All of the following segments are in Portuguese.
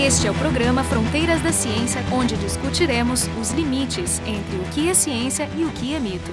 Este é o programa Fronteiras da Ciência, onde discutiremos os limites entre o que é ciência e o que é mito.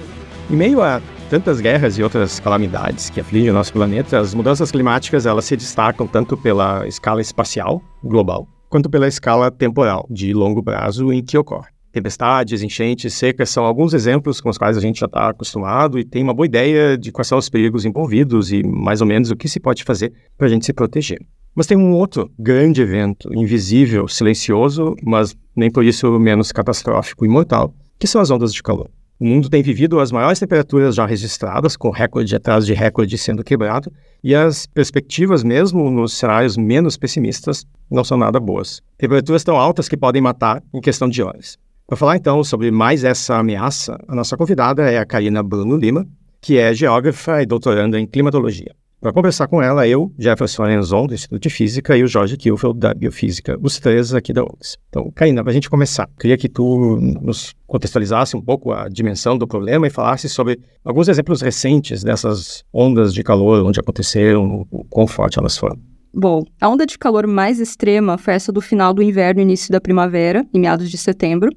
Em meio a tantas guerras e outras calamidades que afligem o nosso planeta, as mudanças climáticas elas se destacam tanto pela escala espacial global quanto pela escala temporal de longo prazo em que ocorre. Tempestades, enchentes, secas são alguns exemplos com os quais a gente já está acostumado e tem uma boa ideia de quais são os perigos envolvidos e mais ou menos o que se pode fazer para a gente se proteger. Mas tem um outro grande evento, invisível, silencioso, mas nem por isso menos catastrófico e mortal, que são as ondas de calor. O mundo tem vivido as maiores temperaturas já registradas, com recorde atrás de recorde sendo quebrado, e as perspectivas, mesmo nos cenários menos pessimistas, não são nada boas. Temperaturas tão altas que podem matar em questão de horas. Para falar então sobre mais essa ameaça, a nossa convidada é a Karina Bruno Lima, que é geógrafa e doutoranda em climatologia. Para conversar com ela, eu, Jefferson Lenzon, do Instituto de Física, e o Jorge Kielfeld, da Biofísica, os três aqui da UFRGS. Então, Karina, para a gente começar, queria que tu nos contextualizasse um pouco a dimensão do problema e falasse sobre alguns exemplos recentes dessas ondas de calor, onde aconteceram, o quão forte elas foram. Bom, a onda de calor mais extrema foi essa do final do inverno e início da primavera, em meados de setembro,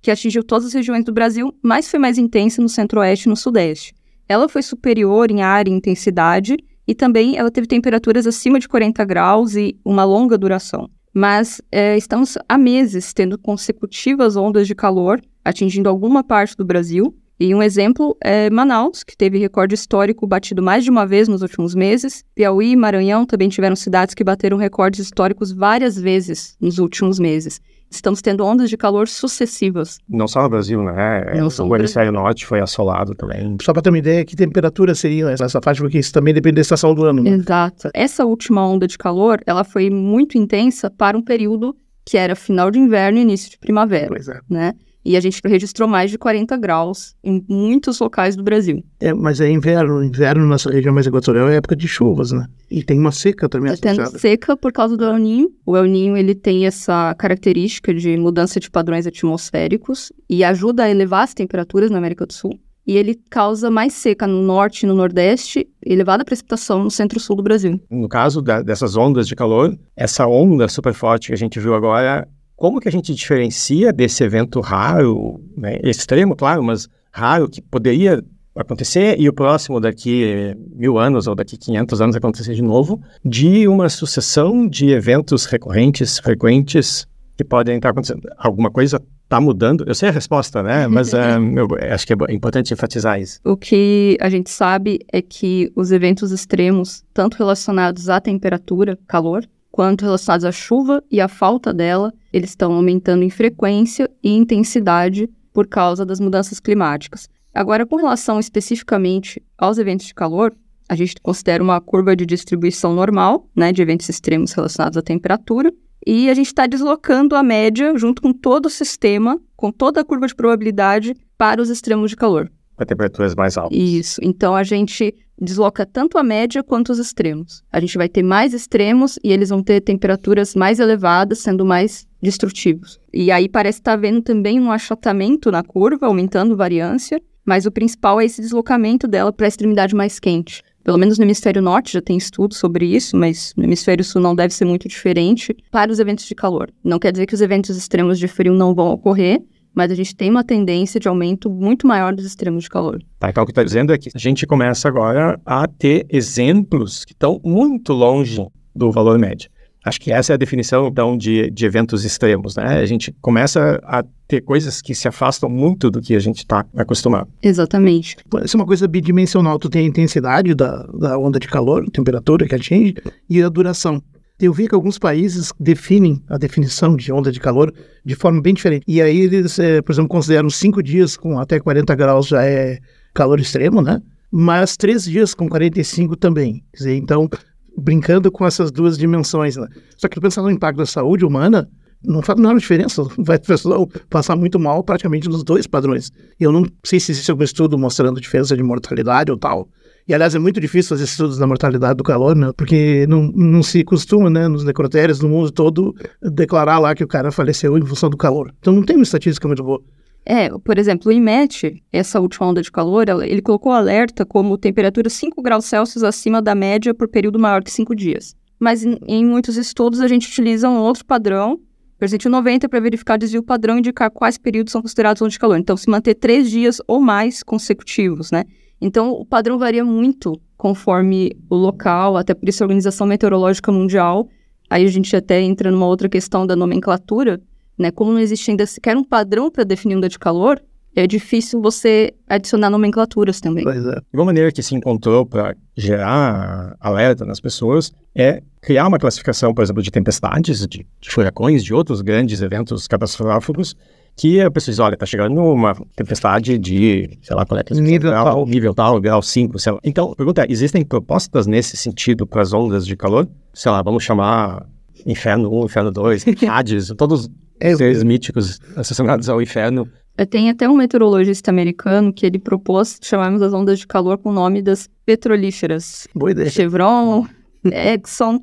que atingiu todas as regiões do Brasil, mas foi mais intensa no centro-oeste e no sudeste. Ela foi superior em área e intensidade, e também ela teve temperaturas acima de 40 graus e uma longa duração. Mas é, estamos há meses tendo consecutivas ondas de calor atingindo alguma parte do Brasil. E um exemplo é Manaus, que teve recorde histórico batido mais de uma vez nos últimos meses. Piauí e Maranhão também tiveram cidades que bateram recordes históricos várias vezes nos últimos meses estamos tendo ondas de calor sucessivas. Não só no Brasil, né? Não só o hemisfério norte foi assolado também. Só para ter uma ideia, que temperatura seria essa faixa? Porque isso também depende da estação do ano. Né? Exato. Essa última onda de calor, ela foi muito intensa para um período que era final de inverno e início de primavera, pois é. né? E a gente registrou mais de 40 graus em muitos locais do Brasil. É, mas é inverno. Inverno nessa região mais equatorial é época de chuvas, né? E tem uma seca também Está tendo seca por causa do El Ninho. O El Ninho, ele tem essa característica de mudança de padrões atmosféricos e ajuda a elevar as temperaturas na América do Sul. E ele causa mais seca no norte e no nordeste, elevada precipitação no centro-sul do Brasil. No caso da, dessas ondas de calor, essa onda super forte que a gente viu agora como que a gente diferencia desse evento raro, né, extremo, claro, mas raro, que poderia acontecer e o próximo daqui mil anos ou daqui 500 anos acontecer de novo, de uma sucessão de eventos recorrentes, frequentes, que podem estar acontecendo. Alguma coisa está mudando? Eu sei a resposta, né? Mas um, eu acho que é importante enfatizar isso. O que a gente sabe é que os eventos extremos, tanto relacionados à temperatura, calor, quanto relacionados à chuva e à falta dela, eles estão aumentando em frequência e intensidade por causa das mudanças climáticas. Agora, com relação especificamente aos eventos de calor, a gente considera uma curva de distribuição normal, né, de eventos extremos relacionados à temperatura, e a gente está deslocando a média junto com todo o sistema, com toda a curva de probabilidade, para os extremos de calor. Para temperaturas mais altas. Isso. Então a gente desloca tanto a média quanto os extremos. A gente vai ter mais extremos e eles vão ter temperaturas mais elevadas, sendo mais destrutivos. E aí parece estar tá havendo também um achatamento na curva, aumentando variância, mas o principal é esse deslocamento dela para a extremidade mais quente. Pelo menos no hemisfério norte já tem estudos sobre isso, mas no hemisfério sul não deve ser muito diferente para os eventos de calor. Não quer dizer que os eventos extremos de frio não vão ocorrer, mas a gente tem uma tendência de aumento muito maior dos extremos de calor. Tá, então o que está dizendo é que a gente começa agora a ter exemplos que estão muito longe do valor médio. Acho que essa é a definição, então, de, de eventos extremos, né? A gente começa a ter coisas que se afastam muito do que a gente está acostumado. Exatamente. Isso é uma coisa bidimensional. Tu tem a intensidade da, da onda de calor, temperatura que atinge, e a duração. Eu vi que alguns países definem a definição de onda de calor de forma bem diferente. E aí eles, é, por exemplo, consideram cinco dias com até 40 graus já é calor extremo, né? Mas três dias com 45 também. Quer dizer, então, brincando com essas duas dimensões, né? Só que pensando no impacto da saúde humana, não faz nenhuma diferença. Vai a pessoa passar muito mal praticamente nos dois padrões. Eu não sei se existe algum estudo mostrando diferença de mortalidade ou tal. E, aliás, é muito difícil fazer estudos da mortalidade do calor, né? Porque não, não se costuma, né, nos necrotérios do mundo todo, declarar lá que o cara faleceu em função do calor. Então não tem uma estatística muito boa. É, por exemplo, o IMET, essa última onda de calor, ele colocou alerta como temperatura 5 graus Celsius acima da média por período maior que 5 dias. mas em, em muitos estudos a gente utiliza um outro padrão, percentil 90, para verificar desvio padrão e indicar quais períodos são considerados onde de calor. Então, se manter três dias ou mais consecutivos, né? Então, o padrão varia muito conforme o local, até por isso a Organização Meteorológica Mundial, aí a gente até entra numa outra questão da nomenclatura, né? Como não existe ainda sequer um padrão para definir onda de calor, é difícil você adicionar nomenclaturas também. Pois é. Uma maneira que se encontrou para gerar alerta nas pessoas é criar uma classificação, por exemplo, de tempestades, de, de furacões, de outros grandes eventos catastróficos, que a pessoa diz, olha, está chegando uma tempestade de, sei lá, qual é a Nível grau, tal. nível tal, grau 5, sei lá. Então, a pergunta é, existem propostas nesse sentido para as ondas de calor? Sei lá, vamos chamar Inferno 1, Inferno 2, Hades, todos É, os seres míticos associados ao inferno. Tem até um meteorologista americano que ele propôs chamarmos as ondas de calor com o nome das petrolíferas. boa ideia. Chevron, Exxon.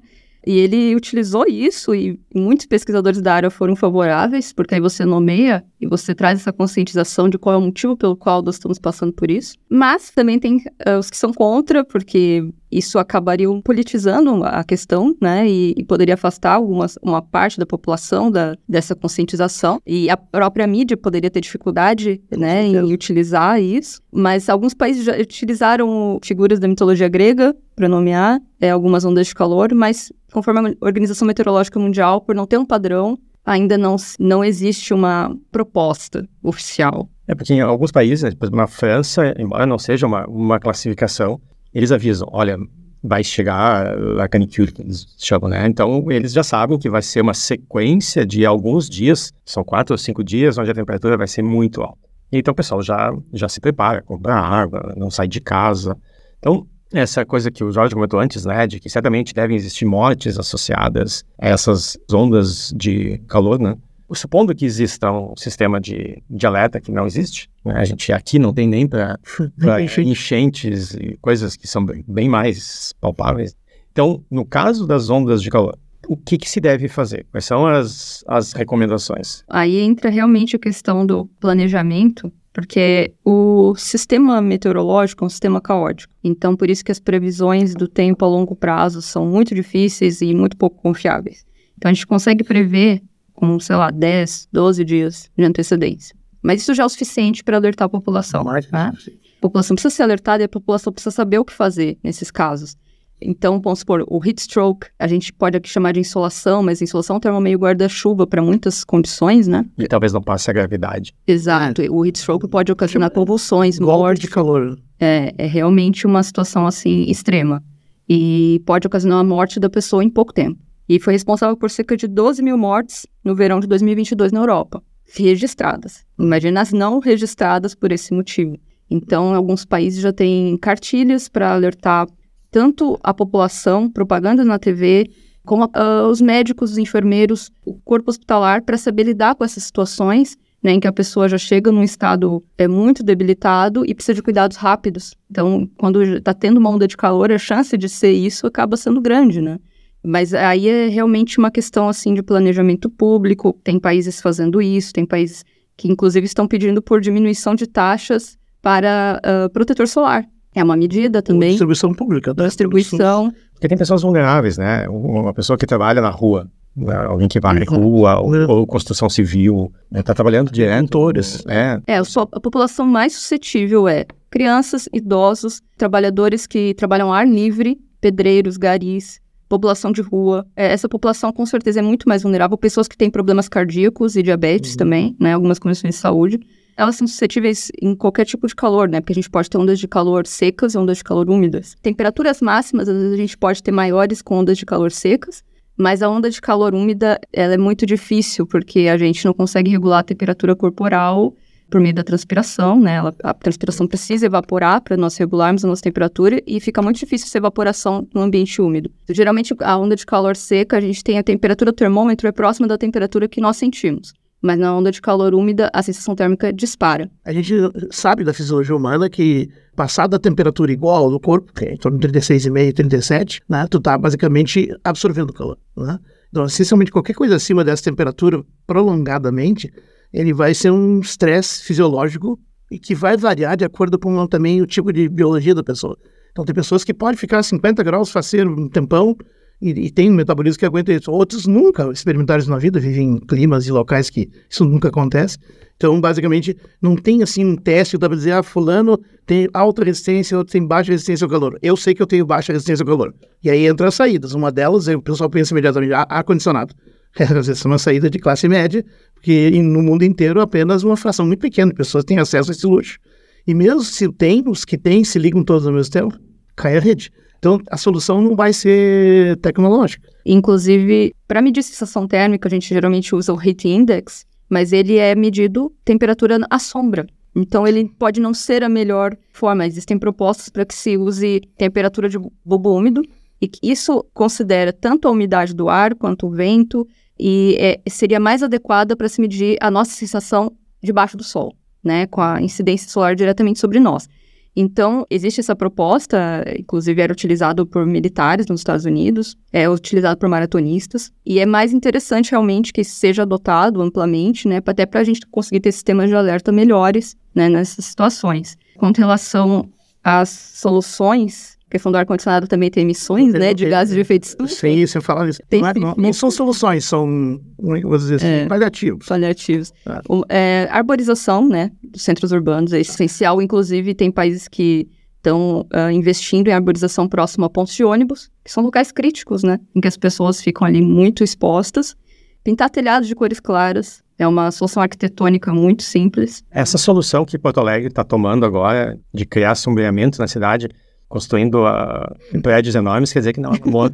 E ele utilizou isso e muitos pesquisadores da área foram favoráveis, porque aí você nomeia e você traz essa conscientização de qual é o motivo pelo qual nós estamos passando por isso. Mas também tem eh, os que são contra, porque isso acabaria politizando a questão, né? E, e poderia afastar algumas, uma parte da população da, dessa conscientização. E a própria mídia poderia ter dificuldade, né, em utilizar isso. Mas alguns países já utilizaram figuras da mitologia grega para nomear é, algumas ondas de calor, mas conforme a Organização Meteorológica Mundial, por não ter um padrão, ainda não, não existe uma proposta oficial. É porque em alguns países, por exemplo, na França, embora não seja uma, uma classificação, eles avisam, olha, vai chegar a canicule, que eles chamam, né? Então, eles já sabem que vai ser uma sequência de alguns dias, são quatro ou cinco dias, onde a temperatura vai ser muito alta. Então, o pessoal já, já se prepara, compra água, não sai de casa. Então, essa coisa que o Jorge comentou antes, né, de que certamente devem existir mortes associadas a essas ondas de calor, né? Supondo que exista um sistema de, de alerta que não existe, né? a gente aqui não tem nem para Enchente. enchentes e coisas que são bem, bem mais palpáveis. Então, no caso das ondas de calor, o que, que se deve fazer? Quais são as, as recomendações? Aí entra realmente a questão do planejamento, porque o sistema meteorológico é um sistema caótico. Então, por isso que as previsões do tempo a longo prazo são muito difíceis e muito pouco confiáveis. Então, a gente consegue prever com, sei lá, 10, 12 dias de antecedência. Mas isso já é o suficiente para alertar a população. Mais né? A população precisa ser alertada e a população precisa saber o que fazer nesses casos. Então, vamos supor, o heat stroke, a gente pode aqui chamar de insolação, mas insolação é um termo meio guarda-chuva para muitas condições, né? E talvez não passe a gravidade. Exato. O heat stroke pode ocasionar convulsões, Golpe morte. de calor. É, é realmente uma situação assim extrema. E pode ocasionar a morte da pessoa em pouco tempo. E foi responsável por cerca de 12 mil mortes no verão de 2022 na Europa, registradas. Imagina as não registradas por esse motivo. Então, alguns países já têm cartilhas para alertar tanto a população, propagandas na TV, como ah, os médicos, os enfermeiros, o corpo hospitalar, para saber lidar com essas situações né, em que a pessoa já chega num estado é, muito debilitado e precisa de cuidados rápidos. Então, quando está tendo uma onda de calor, a chance de ser isso acaba sendo grande, né? Mas aí é realmente uma questão, assim, de planejamento público. Tem países fazendo isso, tem países que, inclusive, estão pedindo por diminuição de taxas para ah, protetor solar. É uma medida também. Distribuição pública. né? Distribuição. Porque tem pessoas vulneráveis, né? Uma pessoa que trabalha na rua, né? alguém que vai na Uhum. rua, ou, ou construção civil, está trabalhando direto. Agricultores. É, É, a, população mais suscetível é crianças, idosos, trabalhadores que trabalham ao ar livre, pedreiros, garis, população de rua. É, essa população, com certeza, é muito mais vulnerável. Pessoas que têm problemas cardíacos e diabetes Uhum. também, né? Algumas condições de saúde. Elas são suscetíveis em qualquer tipo de calor, né? Porque a gente pode ter ondas de calor secas e ondas de calor úmidas. Temperaturas máximas, às vezes a gente pode ter maiores com ondas de calor secas, mas a onda de calor úmida, ela é muito difícil, porque a gente não consegue regular a temperatura corporal por meio da transpiração, né? Ela- a transpiração precisa evaporar para nós regularmos a nossa temperatura e fica muito difícil essa evaporação no ambiente úmido. Geralmente, a onda de calor seca, a gente tem a temperatura do termômetro é próxima da temperatura que nós sentimos. Mas na onda de calor úmida, a sensação térmica dispara. A gente sabe da fisiologia humana que, passada a temperatura igual do corpo, que é em torno de 36,5, 37, né, tu tá basicamente absorvendo calor, né? Então, essencialmente, qualquer coisa acima dessa temperatura, prolongadamente, ele vai ser um estresse fisiológico e que vai variar de acordo com também o tipo de biologia da pessoa. Então, tem pessoas que podem ficar a 50 graus faceiro um tempão e, e tem um metabolismo que aguenta isso. Outros nunca experimentaram isso na vida, vivem em climas e locais que isso nunca acontece. Então, basicamente, não tem assim um teste para dizer, ah, fulano tem alta resistência, outro tem baixa resistência ao calor. Eu sei que eu tenho baixa resistência ao calor. E aí entra as saídas. Uma delas, o pessoal pensa imediatamente, ah, ar-condicionado. Às é uma saída de classe média, porque no mundo inteiro apenas uma fração muito pequena de pessoas tem acesso a esse luxo. E mesmo se tem, os que têm se ligam todos ao mesmo tempo, cai a rede. Então, a solução não vai ser tecnológica. Inclusive, para medir sensação térmica, a gente geralmente usa o Heat Index, mas ele é medido temperatura à sombra. Então, ele pode não ser a melhor forma. Existem propostas para que se use temperatura de bulbo úmido, e isso considera tanto a umidade do ar quanto o vento, e é, seria mais adequada para se medir a nossa sensação debaixo do sol, né, com a incidência solar diretamente sobre nós. Então, existe essa proposta, inclusive era utilizado por militares nos Estados Unidos, é utilizado por maratonistas, e é mais interessante realmente que seja adotado amplamente, né, até para a gente conseguir ter sistemas de alerta melhores, né, nessas situações. Quanto relação às soluções, a questão do ar-condicionado também tem emissões, né, de gases de efeito estufa. Sim, você fala isso. Tem não, é- não- não são soluções, são, como é vou dizer assim, É. paliativos. paliativos. Ah. O- é, arborização, né, dos centros urbanos é essencial. Inclusive, tem países que estão ah, investindo em arborização próximo a pontos de ônibus, que são locais críticos, né, em que as pessoas ficam ali muito expostas. Pintar telhados de cores claras é uma solução arquitetônica muito simples. Essa solução que Porto Alegre está tomando agora de criar sombreamento na cidade, construindo ah, prédios enormes, quer dizer que não é comum.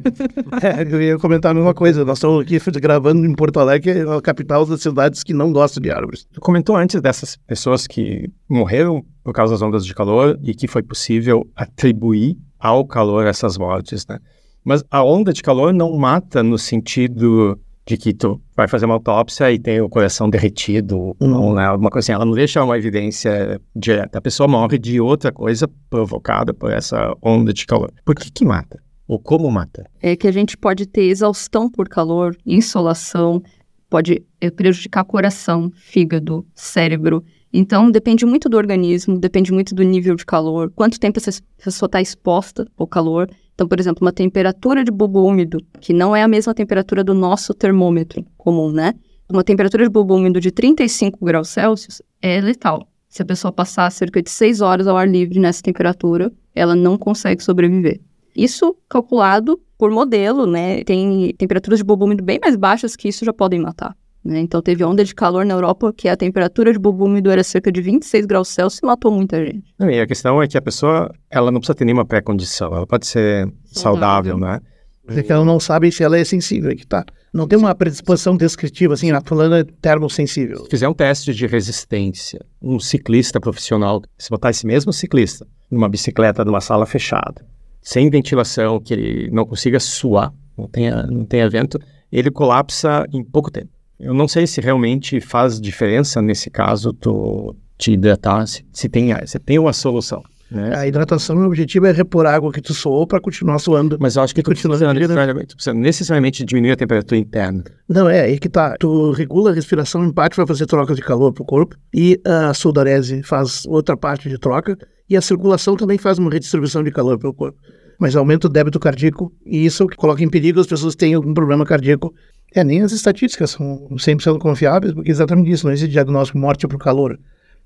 É, eu ia comentar a mesma coisa. Nós estamos aqui gravando em Porto Alegre, é a capital das cidades que não gostam de árvores. Tu comentou antes dessas pessoas que morreram por causa das ondas de calor e que foi possível atribuir ao calor essas mortes, né? Mas a onda de calor não mata no sentido de que tu vai fazer uma autópsia e tem o coração derretido, Não. ou né, alguma coisa assim. Ela não deixa uma evidência direta. A pessoa morre de outra coisa provocada por essa onda de calor. Por que que mata? Ou como mata? É que a gente pode ter exaustão por calor, insolação, pode eh, prejudicar coração, fígado, cérebro. Então, depende muito do organismo, depende muito do nível de calor, quanto tempo essa pessoa está exposta ao calor. Então, por exemplo, uma temperatura de bulbo úmido, que não é a mesma temperatura do nosso termômetro comum, né? Uma temperatura de bulbo úmido de 35 graus Celsius é letal. Se a pessoa passar cerca de 6 horas ao ar livre nessa temperatura, ela não consegue sobreviver. Isso calculado por modelo, né? Tem temperaturas de bulbo úmido bem mais baixas que isso já podem matar. Né? Então, teve onda de calor na Europa que a temperatura de bulbo úmido era cerca de 26 graus Celsius e matou muita gente. Não, e a questão é que a pessoa, ela não precisa ter nenhuma pré-condição. Ela pode ser saudável, Saudável. né? É que ela não sabe se ela é sensível, é que tá. Não tem uma predisposição descritiva, assim, a fulana é termossensível. Se fizer um teste de resistência, um ciclista profissional, se botar esse mesmo ciclista numa bicicleta numa sala fechada, sem ventilação, que ele não consiga suar, não tenha, não tenha vento, ele colapsa em pouco tempo. Eu não sei se realmente faz diferença nesse caso tu te hidratar, se, se tem, se tem uma solução. Né? A hidratação, o objetivo é repor a água que tu suou para continuar suando. Mas eu acho que tu precisa, necessariamente, tu precisa necessariamente diminuir a temperatura interna. Não, é, aí que tá. Tu regula a respiração, em parte vai fazer troca de calor pro corpo, e a sudorese faz outra parte de troca, e a circulação também faz uma redistribuição de calor pelo corpo. Mas aumenta o débito cardíaco, e isso coloca em perigo as pessoas que têm algum problema cardíaco. É, nem as estatísticas são 100% confiáveis, porque é exatamente isso, não existe diagnóstico morte por calor.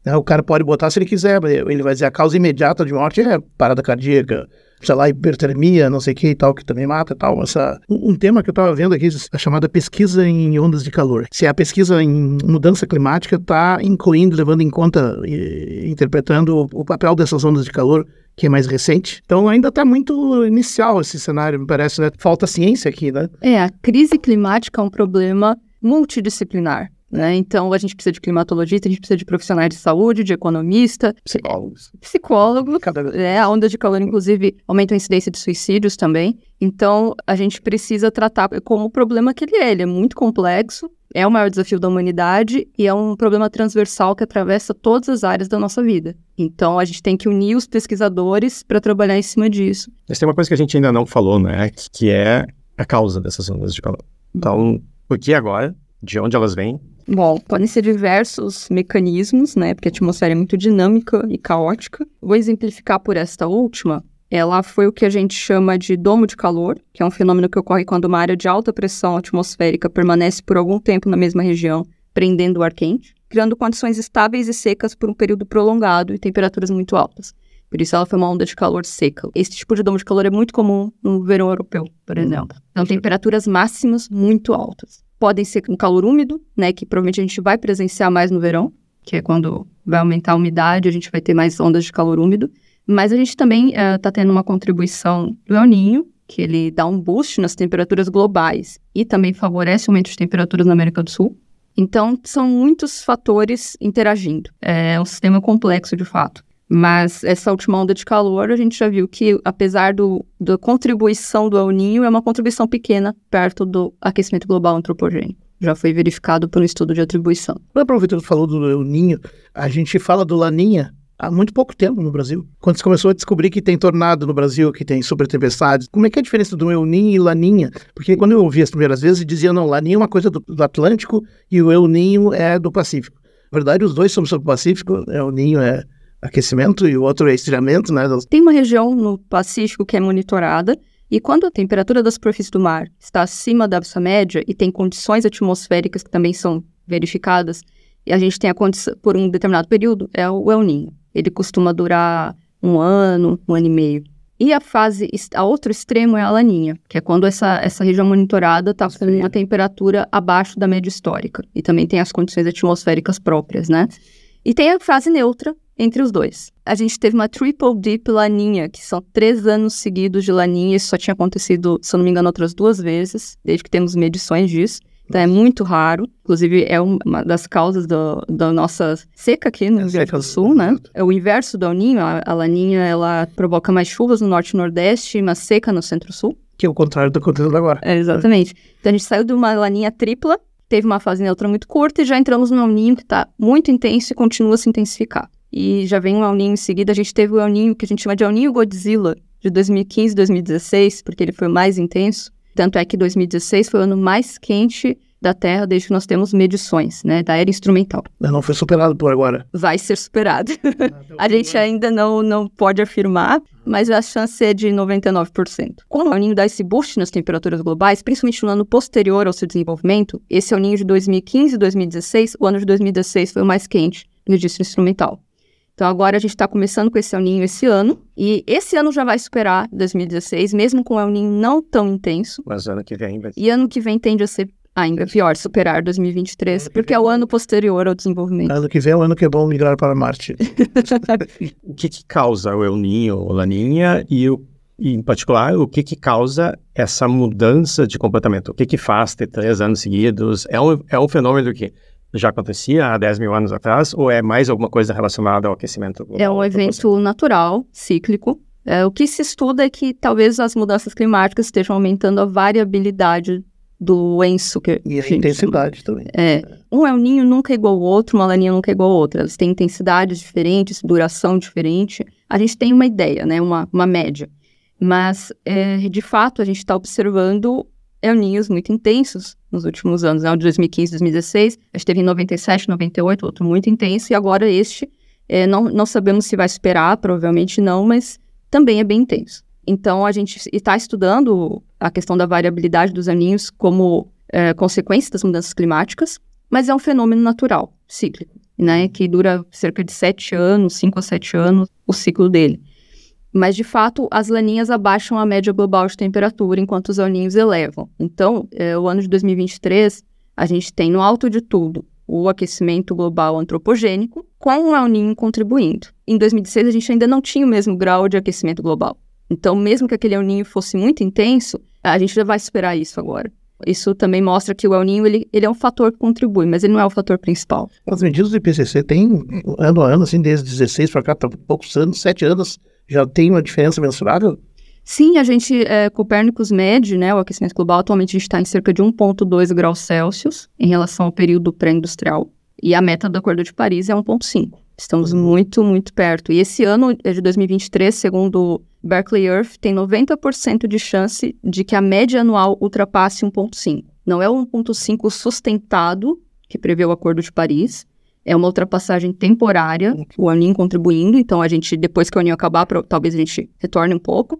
Né, O cara pode botar se ele quiser, ele vai dizer a causa imediata de morte é parada cardíaca, sei lá, hipertermia, não sei o que e tal, que também mata e tal. Essa, um, um tema que eu estava vendo aqui, a chamada pesquisa em ondas de calor. Se a pesquisa em mudança climática está incluindo, levando em conta, e, interpretando o, o papel dessas ondas de calor, que é mais recente. Então ainda está muito inicial esse cenário, me parece, né? Falta ciência aqui, né? É, a crise climática é um problema multidisciplinar. Né? Então, a gente precisa de climatologista, a gente precisa de profissionais de saúde, de economista, Psicólogos. psicólogo. Cada. É, a onda de calor, inclusive, aumenta a incidência de suicídios também. Então, a gente precisa tratar como o problema que ele é. Ele é muito complexo, é o maior desafio da humanidade e é um problema transversal que atravessa todas as áreas da nossa vida. Então, a gente tem que unir os pesquisadores para trabalhar em cima disso. Mas tem uma coisa que a gente ainda não falou, né? Que- é a causa dessas ondas de calor. Então, por que agora? De onde elas vêm? Bom, podem ser diversos mecanismos, né? Porque a atmosfera é muito dinâmica e caótica. Vou exemplificar por esta última. ela foi o que a gente chama de domo de calor, que é um fenômeno que ocorre quando uma área de alta pressão atmosférica permanece por algum tempo na mesma região, prendendo o ar quente, criando condições estáveis e secas por um período prolongado e temperaturas muito altas. Por isso ela foi uma onda de calor seca. Esse tipo de domo de calor é muito comum no verão europeu, por uhum. exemplo. Então, temperaturas máximas muito altas. Podem ser um calor úmido, né, que provavelmente a gente vai presenciar mais no verão, que é quando vai aumentar a umidade, a gente vai ter mais ondas de calor úmido. Mas a gente também está uh, tendo uma contribuição do El Ninho, que ele dá um boost nas temperaturas globais e também favorece o aumento de temperaturas na América do Sul. Então, são muitos fatores interagindo. É um sistema complexo, de fato. Mas essa última onda de calor, a gente já viu que, apesar do, da contribuição do El Ninho, é uma contribuição pequena perto do aquecimento global antropogênico. Já foi verificado por um estudo de atribuição. Quando o Vitor falou do El Ninho, a gente fala do Laninha há muito pouco tempo no Brasil. Quando se começou a descobrir que tem tornado no Brasil, que tem super tempestades, como é que é a diferença do El Ninho e Laninha? Porque quando eu ouvi as primeiras vezes, diziam, não, Laninha é uma coisa do, do Atlântico e o El Ninho é do Pacífico. Na verdade, os dois são sobre o Pacífico, El Ninho é aquecimento e o outro é esfriamento, né? Tem uma região no Pacífico que é monitorada e quando a temperatura da superfície do mar está acima da sua média e tem condições atmosféricas que também são verificadas e a gente tem a condição por um determinado período, é o El Ninho. Ele costuma durar um ano, um ano e meio. E a fase, a outro extremo é a laninha, que é quando essa, essa região monitorada está com uma temperatura abaixo da média histórica. E também tem as condições atmosféricas próprias, né? E tem a fase neutra, entre os dois. A gente teve uma Triple Deep Laninha, que são três anos seguidos de Laninha. Isso só tinha acontecido, se eu não me engano, outras duas vezes, desde que temos medições disso. Então é muito raro. Inclusive, é uma das causas do, da nossa seca aqui no Rio Grande do Sul, né? É o inverso do El Ninho. A, a Laninha, ela provoca mais chuvas no norte e nordeste e mais seca no centro-sul. Que é o contrário do que está acontecendo agora. É, exatamente. Então a gente saiu de uma laninha tripla, teve uma fase neutra muito curta e já entramos no El Ninho que está muito intenso e continua a se intensificar. E já vem um El Ninho em seguida. A gente teve o El Ninho que a gente chama de El Ninho Godzilla, de 2015 e 2016, porque ele foi mais intenso. Tanto é que 2016 foi o ano mais quente da Terra desde que nós temos medições, né, da era instrumental. Não foi superado por agora. Vai ser superado. A gente ainda não, não pode afirmar, mas a chance é de 99%. Como o El Ninho dá esse boost nas temperaturas globais, principalmente no ano posterior ao seu desenvolvimento, esse El Ninho de 2015 e 2016, o ano de 2016 foi o mais quente no registro instrumental. Então agora a gente está começando com esse El Ninho esse ano, e esse ano já vai superar 2016, mesmo com o El Ninho não tão intenso. Mas ano que vem vai E ano que vem tende a ser ainda pior, superar 2023, porque é o ano posterior ao desenvolvimento. Ano que vem é o ano que é bom migrar para Marte. o que, que causa o El Ninho ou Laninha e o e, em particular, o que que causa essa mudança de comportamento? O que que faz ter três anos seguidos? É um, é um fenômeno que já acontecia há 10 mil anos atrás ou é mais alguma coisa relacionada ao aquecimento global? É um evento natural, cíclico. É, o que se estuda é que talvez as mudanças climáticas estejam aumentando a variabilidade do enso. Que e a intensidade também. É. Um El Ninho nunca é igual ao outro, uma laninha nunca é igual ao outro. Elas têm intensidades diferentes, duração diferente. A gente tem uma ideia, né? Uma, uma média. Mas, é, de fato, a gente está observando El Ninhos muito intensos nos últimos anos, né? O de 2015, 2016, a gente teve em 97, 98, outro muito intenso, e agora este, é, não, não sabemos se vai esperar, provavelmente não, mas também é bem intenso. Então, a gente está estudando a questão da variabilidade dos aninhos como é, consequência das mudanças climáticas, mas é um fenômeno natural, cíclico, né? Que dura cerca de sete anos, cinco a sete anos, o ciclo dele. Mas, de fato, as laninhas abaixam a média global de temperatura, enquanto os aninhos elevam. Então, é, o ano de 2023, a gente tem no alto de tudo o aquecimento global antropogênico, com o El contribuindo. Em 2016, a gente ainda não tinha o mesmo grau de aquecimento global. Então, mesmo que aquele El fosse muito intenso, a gente já vai esperar isso agora. Isso também mostra que o El Ninho ele, ele é um fator que contribui, mas ele não é o fator principal. As medidas do IPCC têm ano a ano, assim, desde 16 para cá, tá poucos anos, sete anos, já tem uma diferença mensurável? Sim, a gente, é, Copérnicos mede, né, o aquecimento global, atualmente a gente está em cerca de 1,2 graus Celsius em relação ao período pré-industrial, e a meta do Acordo de Paris é 1,5. Estamos uhum. muito, muito perto. E esse ano é de 2023, segundo Berkeley Earth, tem 90% de chance de que a média anual ultrapasse 1,5. Não é o 1,5 sustentado, que prevê o Acordo de Paris, é uma ultrapassagem temporária, o aninho contribuindo, então a gente, depois que o aninho acabar, talvez a gente retorne um pouco,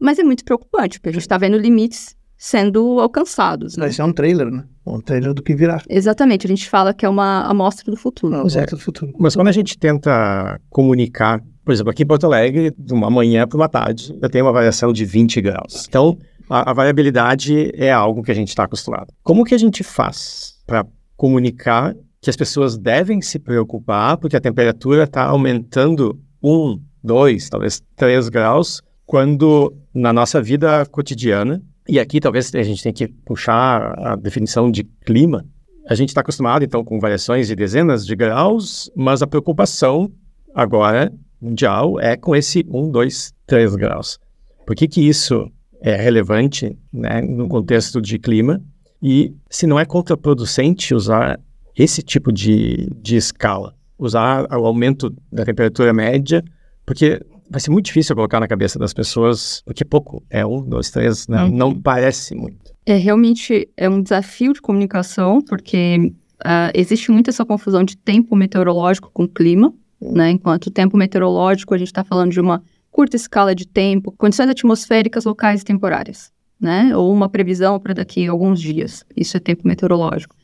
mas é muito preocupante, porque a gente está vendo limites sendo alcançados. Né? Esse é um trailer, né? Um trailer do que virá. Exatamente, a gente fala que é uma amostra do futuro. Uma amostra do futuro. Mas quando a gente tenta comunicar, por exemplo, aqui em Porto Alegre, de uma manhã para uma tarde, eu tenho uma variação de 20 graus. Então, a, a variabilidade é algo que a gente está acostumado. Como que a gente faz para comunicar que as pessoas devem se preocupar porque a temperatura está aumentando um, dois, talvez três graus, quando na nossa vida cotidiana, e aqui talvez a gente tenha que puxar a definição de clima, a gente está acostumado então com variações de dezenas de graus, mas a preocupação agora mundial é com esse 1, 2, 3 graus. Por que, que isso é relevante né, no contexto de clima? E se não é contraproducente usar esse tipo de, de escala, usar o aumento da temperatura média, porque vai ser muito difícil colocar na cabeça das pessoas, porque é pouco, é um, dois, três, né? não parece muito. É realmente é um desafio de comunicação, porque uh, existe muito essa confusão de tempo meteorológico com clima, né? Enquanto o tempo meteorológico a gente está falando de uma curta escala de tempo, condições atmosféricas locais e temporárias, né? Ou uma previsão para daqui a alguns dias. Isso é tempo meteorológico.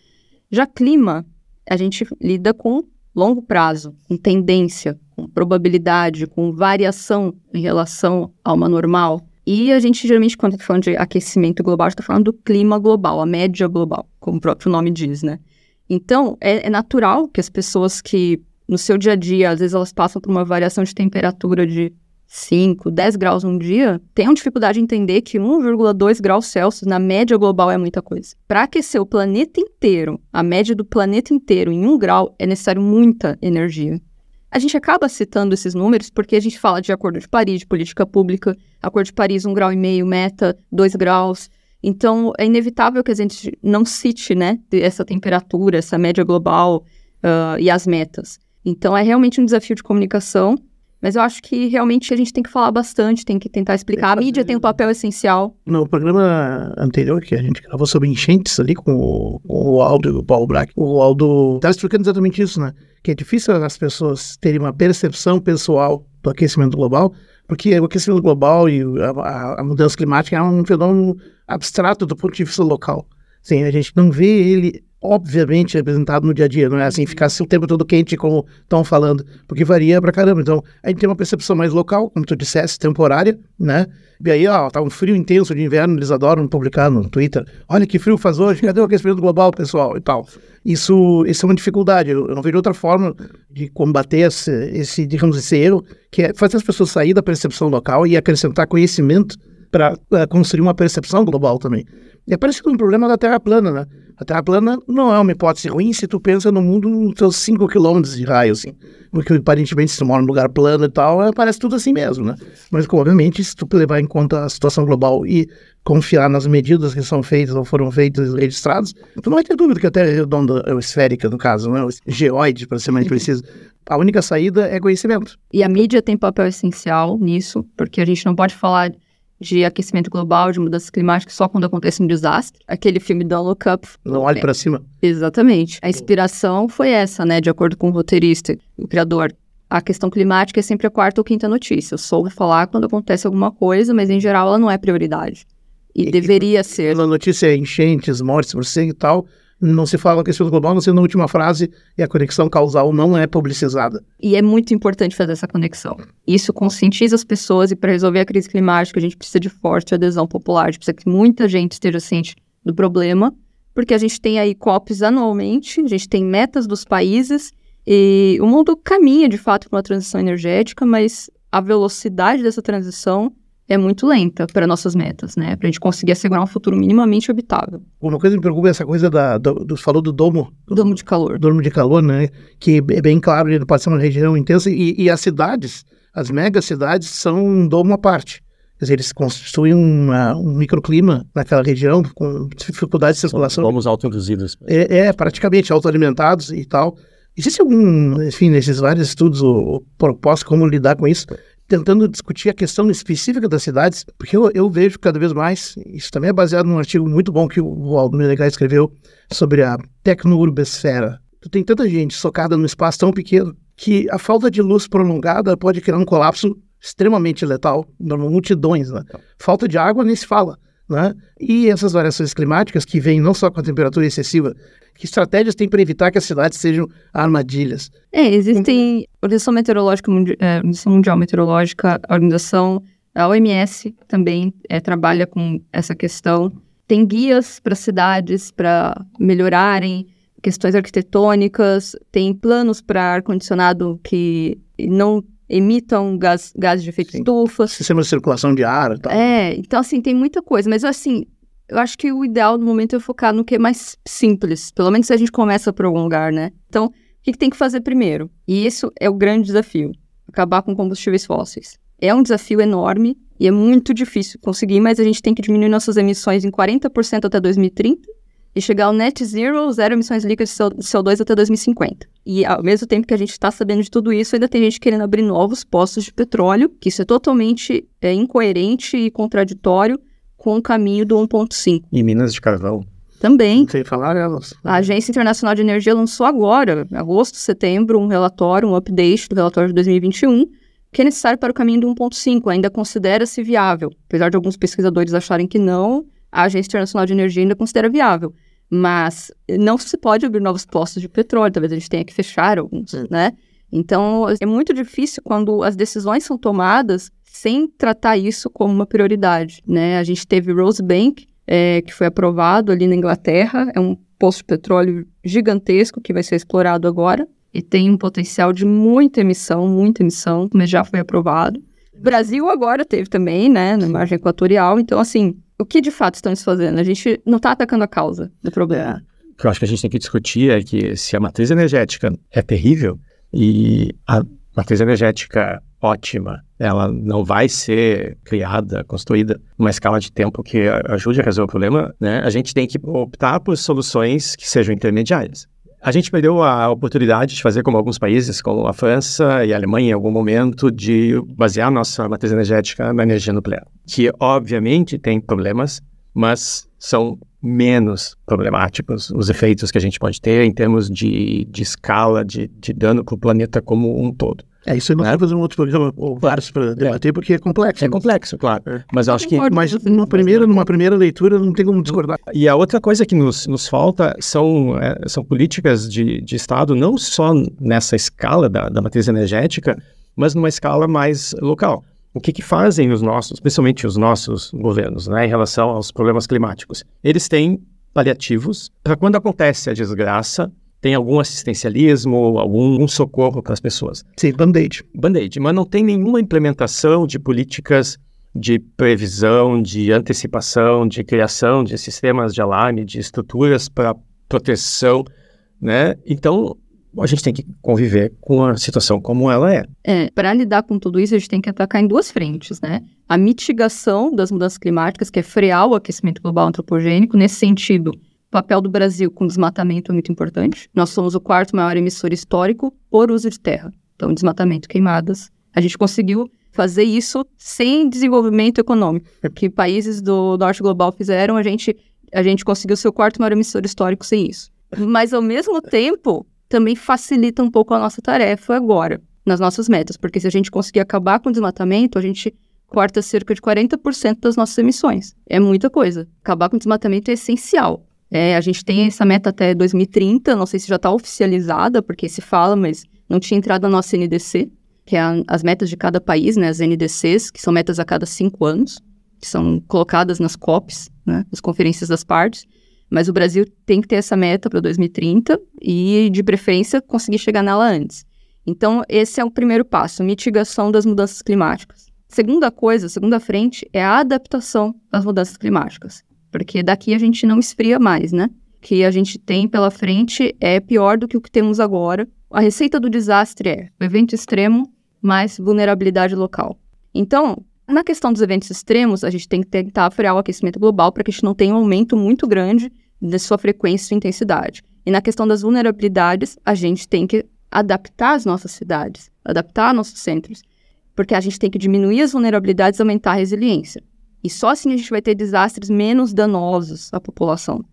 Já clima, a gente lida com longo prazo, com tendência, com probabilidade, com variação em relação a uma normal. E a gente geralmente, quando está falando de aquecimento global, está falando do clima global, a média global, como o próprio nome diz, né? Então, é, é natural que as pessoas que no seu dia a dia, às vezes elas passam por uma variação de temperatura de 5, 10 graus um dia, tenham dificuldade em entender que 1,2 graus Celsius na média global é muita coisa. Para aquecer o planeta inteiro, a média do planeta inteiro em 1 grau, é necessário muita energia. A gente acaba citando esses números porque a gente fala de Acordo de Paris, de política pública, Acordo de Paris, 1,5 grau e meio, meta, 2 graus. Então, é inevitável que a gente não cite, né, essa temperatura, essa média global uh, e as metas. Então, é realmente um desafio de comunicação mas eu acho que realmente a gente tem que falar bastante, tem que tentar explicar. A mídia tem um papel essencial. No programa anterior, que a gente gravou sobre enchentes ali com o, com o Aldo e o Paulo Brack, o Aldo estava explicando exatamente isso, né? Que é difícil as pessoas terem uma percepção pessoal do aquecimento global, porque o aquecimento global e a, a mudança climática é um fenômeno abstrato do ponto de vista local. Sim, a gente não vê ele obviamente representado no dia a dia, não é assim, ficar o tempo todo quente como estão falando, porque varia pra caramba. Então, a gente tem uma percepção mais local, como tu disseste, temporária, né? E aí, ó, tá um frio intenso de inverno, eles adoram publicar no Twitter. Olha que frio faz hoje, cadê o aquecimento global, pessoal? E tal. Isso, isso é uma dificuldade. Eu, não vejo outra forma de combater esse, esse, digamos, esse erro, que é fazer as pessoas sair da percepção local e acrescentar conhecimento para uh, construir uma percepção global também. É parecido com o problema da Terra plana, né? A Terra plana não é uma hipótese ruim se tu pensa no mundo nos seus 5 quilômetros de raio, assim. Porque aparentemente se tu mora num lugar plano e tal, é, parece tudo assim mesmo, né? Mas obviamente se tu levar em conta a situação global e confiar nas medidas que são feitas ou foram feitas e registradas, tu não vai ter dúvida que a Terra é redonda, é esférica no caso, né? Geoide, para ser mais preciso. A única saída é conhecimento. E a mídia tem papel essencial nisso, porque a gente não pode falar de aquecimento global, de mudanças climáticas, só quando acontece um desastre. Aquele filme Don't Look Up. Não olhe é, para cima. Exatamente. A inspiração foi essa, né? De acordo com o roteirista, o criador. A questão climática é sempre a quarta ou quinta notícia. Eu soube falar quando acontece alguma coisa, mas em geral ela não é prioridade. E, e deveria ser. A notícia é enchentes, mortes, morcego e tal não se fala aquecimento global, não sendo na última frase, e a conexão causal não é publicizada. E é muito importante fazer essa conexão. Isso conscientiza as pessoas e para resolver a crise climática a gente precisa de forte adesão popular, a gente precisa que muita gente esteja ciente do problema, porque a gente tem aí COPs anualmente, a gente tem metas dos países e o mundo caminha de fato para uma transição energética, mas a velocidade dessa transição é muito lenta para nossas metas, né? Para a gente conseguir assegurar um futuro minimamente habitável. Uma coisa que me preocupa é essa coisa da, do, do falou do domo. Domo de calor. Domo de calor, né? Que é bem claro, ele pode ser uma região intensa e, e as cidades, as megacidades são um domo à parte. Quer dizer, eles constituem uma, um microclima naquela região com dificuldade de circulação. Domos autoinduzidos. É, é, praticamente autoalimentados e tal. Existe algum, enfim, nesses vários estudos, o, o propósito como lidar com isso? Tentando discutir a questão específica das cidades, porque eu, eu, vejo cada vez mais, isso também é baseado num artigo muito bom que o Aldo Menegai escreveu sobre a tecno-urbesfera. tu tem tanta gente socada num espaço tão pequeno que a falta de luz prolongada pode criar um colapso extremamente letal, multidões, né? Falta de água nem se fala, né? E essas variações climáticas que vêm não só com a temperatura excessiva, que estratégias tem para evitar que as cidades sejam armadilhas? É, existem a Organização Meteorológica Mundial, é, Mundial Meteorológica, a Organização a OMS também é, trabalha com essa questão. Tem guias para cidades para melhorarem questões arquitetônicas, tem planos para ar-condicionado que não emitam gás, gases de efeito Sim. estufa. Sistema de circulação de ar e tal. É, então assim, tem muita coisa. Mas assim, eu acho que o ideal no momento é focar no que é mais simples. Pelo menos se a gente começa por algum lugar, né? Então, o que, que tem que fazer primeiro? E isso é o grande desafio. Acabar com combustíveis fósseis. É um desafio enorme e é muito difícil conseguir, mas a gente tem que diminuir nossas emissões em 40% até 2030 e chegar ao net zero, zero emissões líquidas de CO2 até 2050. E ao mesmo tempo que a gente está sabendo de tudo isso, ainda tem gente querendo abrir novos postos de petróleo, que isso é totalmente é, incoerente e contraditório com o caminho do 1.5. E minas de carvão. Também. Sem falar elas. A Agência Internacional de Energia lançou agora, em agosto, setembro, um relatório, um update do relatório de 2021, que é necessário para o caminho do 1.5, ainda considera-se viável. Apesar de alguns pesquisadores acharem que não, a Agência Internacional de Energia ainda considera viável. Mas não se pode abrir novos postos de petróleo, talvez a gente tenha que fechar alguns, né? Então, é muito difícil quando as decisões são tomadas sem tratar isso como uma prioridade, né? A gente teve Rosebank, é, que foi aprovado ali na Inglaterra, é um poço de petróleo gigantesco que vai ser explorado agora e tem um potencial de muita emissão, muita emissão, mas já foi aprovado. Brasil agora teve também, né, na margem equatorial, então assim, o que de fato estamos fazendo? A gente não está atacando a causa do problema. O que eu acho que a gente tem que discutir é que se a matriz energética é terrível e a matriz energética ótima, ela não vai ser criada, construída numa escala de tempo que ajude a resolver o problema, né? A gente tem que optar por soluções que sejam intermediárias. A gente perdeu a oportunidade de fazer como alguns países, como a França e a Alemanha, em algum momento, de basear nossa matriz energética na energia nuclear, que obviamente tem problemas, mas são menos problemáticos os efeitos que a gente pode ter em termos de, de escala, de, de dano para o planeta como um todo. É, isso nós né? vamos fazer um outro programa ou vários para debater, é. porque é complexo. É complexo, claro. É. Mas eu acho que. Mas numa primeira, numa primeira leitura não tem como discordar. E a outra coisa que nos, nos falta são, é, são políticas de, de Estado, não só nessa escala da, da matriz energética, mas numa escala mais local. O que, que fazem os nossos, principalmente os nossos governos, né, em relação aos problemas climáticos? Eles têm paliativos para quando acontece a desgraça, tem algum assistencialismo, algum socorro para as pessoas. Sim, band-aid. Band-aid, mas não tem nenhuma implementação de políticas de previsão, de antecipação, de criação de sistemas de alarme, de estruturas para proteção, né? Então, a gente tem que conviver com a situação como ela é. É, para lidar com tudo isso, a gente tem que atacar em duas frentes, né? A mitigação das mudanças climáticas, que é frear o aquecimento global antropogênico, nesse sentido, o papel do Brasil com desmatamento é muito importante. Nós somos o quarto maior emissor histórico por uso de terra. Então, desmatamento, queimadas. A gente conseguiu fazer isso sem desenvolvimento econômico. Que países do norte global fizeram, a gente, a gente conseguiu ser o quarto maior emissor histórico sem isso. Mas, ao mesmo tempo, também facilita um pouco a nossa tarefa agora, nas nossas metas. Porque se a gente conseguir acabar com o desmatamento, a gente corta cerca de 40% das nossas emissões. É muita coisa. Acabar com o desmatamento é essencial. É, a gente tem essa meta até 2030, não sei se já está oficializada, porque se fala, mas não tinha entrado na nossa NDC, que é a, as metas de cada país, né, as NDCs, que são metas a cada cinco anos, que são colocadas nas COPs, né, as conferências das partes. Mas o Brasil tem que ter essa meta para 2030 e, de preferência, conseguir chegar nela antes. Então, esse é o primeiro passo, mitigação das mudanças climáticas. Segunda coisa, segunda frente, é a adaptação às mudanças climáticas porque daqui a gente não esfria mais, né? O que a gente tem pela frente é pior do que o que temos agora. A receita do desastre é o evento extremo mais vulnerabilidade local. Então, na questão dos eventos extremos, a gente tem que tentar frear o aquecimento global para que a gente não tenha um aumento muito grande de sua frequência e intensidade. E na questão das vulnerabilidades, a gente tem que adaptar as nossas cidades, adaptar nossos centros, porque a gente tem que diminuir as vulnerabilidades e aumentar a resiliência. E só assim a gente vai ter desastres menos danosos à população.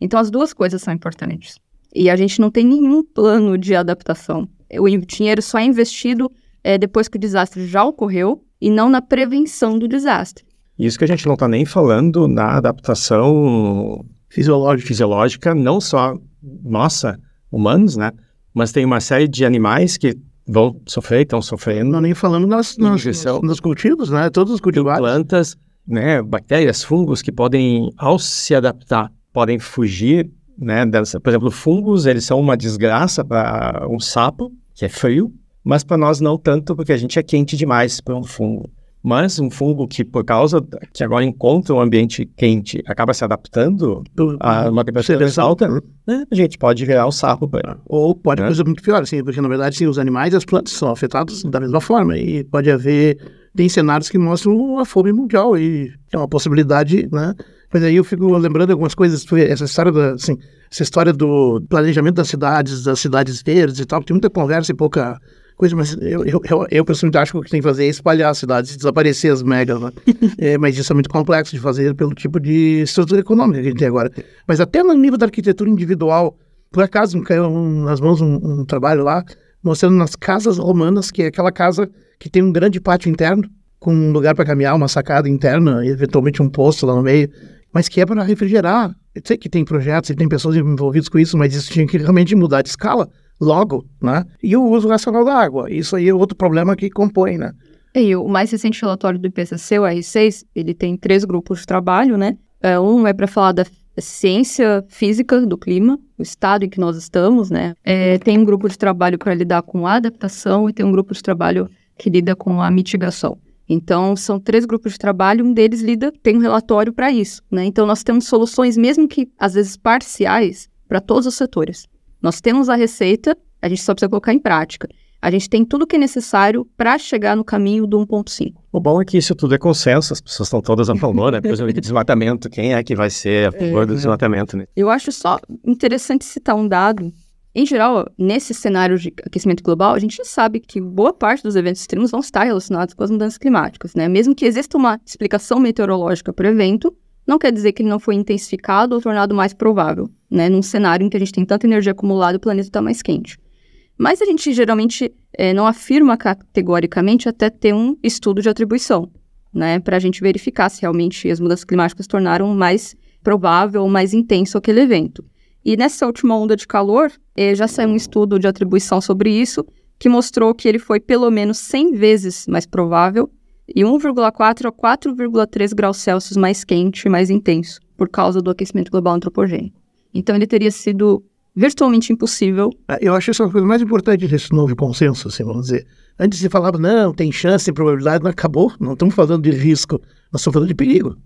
Então, as duas coisas são importantes. E a gente não tem nenhum plano de adaptação. O dinheiro só é investido é, depois que o desastre já ocorreu e não na prevenção do desastre. Isso que a gente não está nem falando na adaptação fisiológica. fisiológica, não só nossa, humanos, né? Mas tem uma série de animais que vão sofrer, estão sofrendo. Não nem falando nas, nas, nos, nos cultivos, né? Todos os cultivares. Plantas, né? Bactérias, fungos que podem, ao se adaptar, podem fugir, né? Dessa, por exemplo, fungos, eles são uma desgraça para um sapo, que é frio, mas para nós não tanto, porque a gente é quente demais para um fungo. Mas um fungo que, por causa que agora encontra um ambiente quente, acaba se adaptando a uma temperatura mais alta, né, a gente pode virar um sapo. Pra... Ou pode né? coisa muito pior, assim, porque na verdade sim, os animais e as plantas são afetados da mesma forma. E pode haver, tem cenários que mostram a fome mundial e é uma possibilidade, né? Mas aí eu fico lembrando algumas coisas, essa história da, assim, essa história do planejamento das cidades, das cidades verdes e tal, tem muita conversa e pouca coisa, mas eu, eu, eu, eu pessoalmente acho que o que tem que fazer é espalhar as cidades, desaparecer as megas, né? é, mas isso é muito complexo de fazer pelo tipo de estrutura econômica que a gente tem agora. Mas até no nível da arquitetura individual, por acaso me caiu nas mãos um, um trabalho lá, mostrando nas casas romanas, que é aquela casa que tem um grande pátio interno, com um lugar para caminhar, uma sacada interna, e eventualmente um posto lá no meio, mas que é para refrigerar. Eu sei que tem projetos e tem pessoas envolvidas com isso, mas isso tinha que realmente mudar de escala logo, né? E o uso racional da água. Isso aí é outro problema que compõe, né? E o mais recente relatório do IPCC, o R6, ele tem três grupos de trabalho, né? É, um é para falar da ciência física do clima, o estado em que nós estamos, né? É, tem um grupo de trabalho para lidar com a adaptação e tem um grupo de trabalho que lida com a mitigação. Então, são três grupos de trabalho, um deles lida, tem um relatório para isso, né? Então, nós temos soluções, mesmo que às vezes parciais, para todos os setores. Nós temos a receita, a gente só precisa colocar em prática. A gente tem tudo o que é necessário para chegar no caminho do 1.5. O bom é que isso tudo é consenso, as pessoas estão todas a favor, né? Por de desmatamento, quem é que vai ser a favor é, do desmatamento, né? Eu acho só interessante citar um dado. Em geral, nesse cenário de aquecimento global, a gente já sabe que boa parte dos eventos extremos vão estar relacionados com as mudanças climáticas, né? Mesmo que exista uma explicação meteorológica para o evento, não quer dizer que ele não foi intensificado ou tornado mais provável, né? Num cenário em que a gente tem tanta energia acumulada o planeta está mais quente. Mas a gente geralmente é, não afirma categoricamente até ter um estudo de atribuição, né? Para a gente verificar se realmente as mudanças climáticas tornaram mais provável ou mais intenso aquele evento. E nessa última onda de calor, eh, já saiu um estudo de atribuição sobre isso, que mostrou que ele foi pelo menos 100 vezes mais provável e 1,4 a 4,3 graus Celsius mais quente e mais intenso, por causa do aquecimento global antropogênico. Então ele teria sido virtualmente impossível. É, eu acho isso uma coisa mais importante desse novo consenso, assim, vamos dizer. Antes se falava, não, tem chance, tem probabilidade, não acabou, não estamos falando de risco, nós estamos falando de perigo.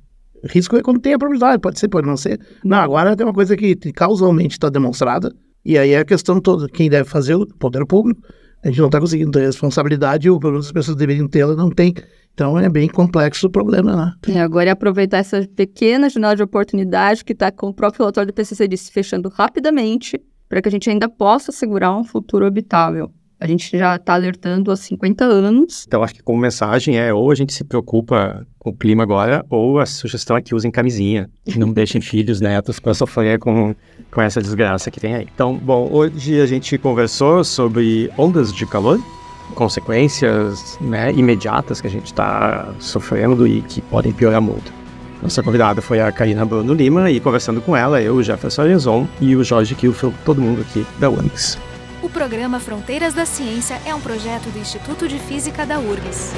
Risco é quando tem a probabilidade, pode ser, pode não ser. Não, agora tem uma coisa que causalmente está demonstrada, e aí é a questão toda, quem deve fazer, o poder público, a gente não está conseguindo ter responsabilidade, ou pelo menos as pessoas deveriam tê-la, não tem. Então é bem complexo o problema, né? É, agora é aproveitar essa pequena janela de oportunidade que está com o próprio relatório do PCC disse, fechando rapidamente, para que a gente ainda possa assegurar um futuro habitável. A gente já está alertando há 50 anos. Então, acho que como mensagem é ou a gente se preocupa o clima agora, ou a sugestão é que usem camisinha. Não deixem filhos, netos para sofrer com, com essa desgraça que tem aí. Então, bom, hoje a gente conversou sobre ondas de calor, consequências né, imediatas que a gente está sofrendo e que podem piorar muito. Nossa convidada foi a Karina Bruno Lima e conversando com ela, eu, o Jefferson Arenzon e o Jorge Kilfield, todo mundo aqui da UNIX. O programa Fronteiras da Ciência é um projeto do Instituto de Física da URGS.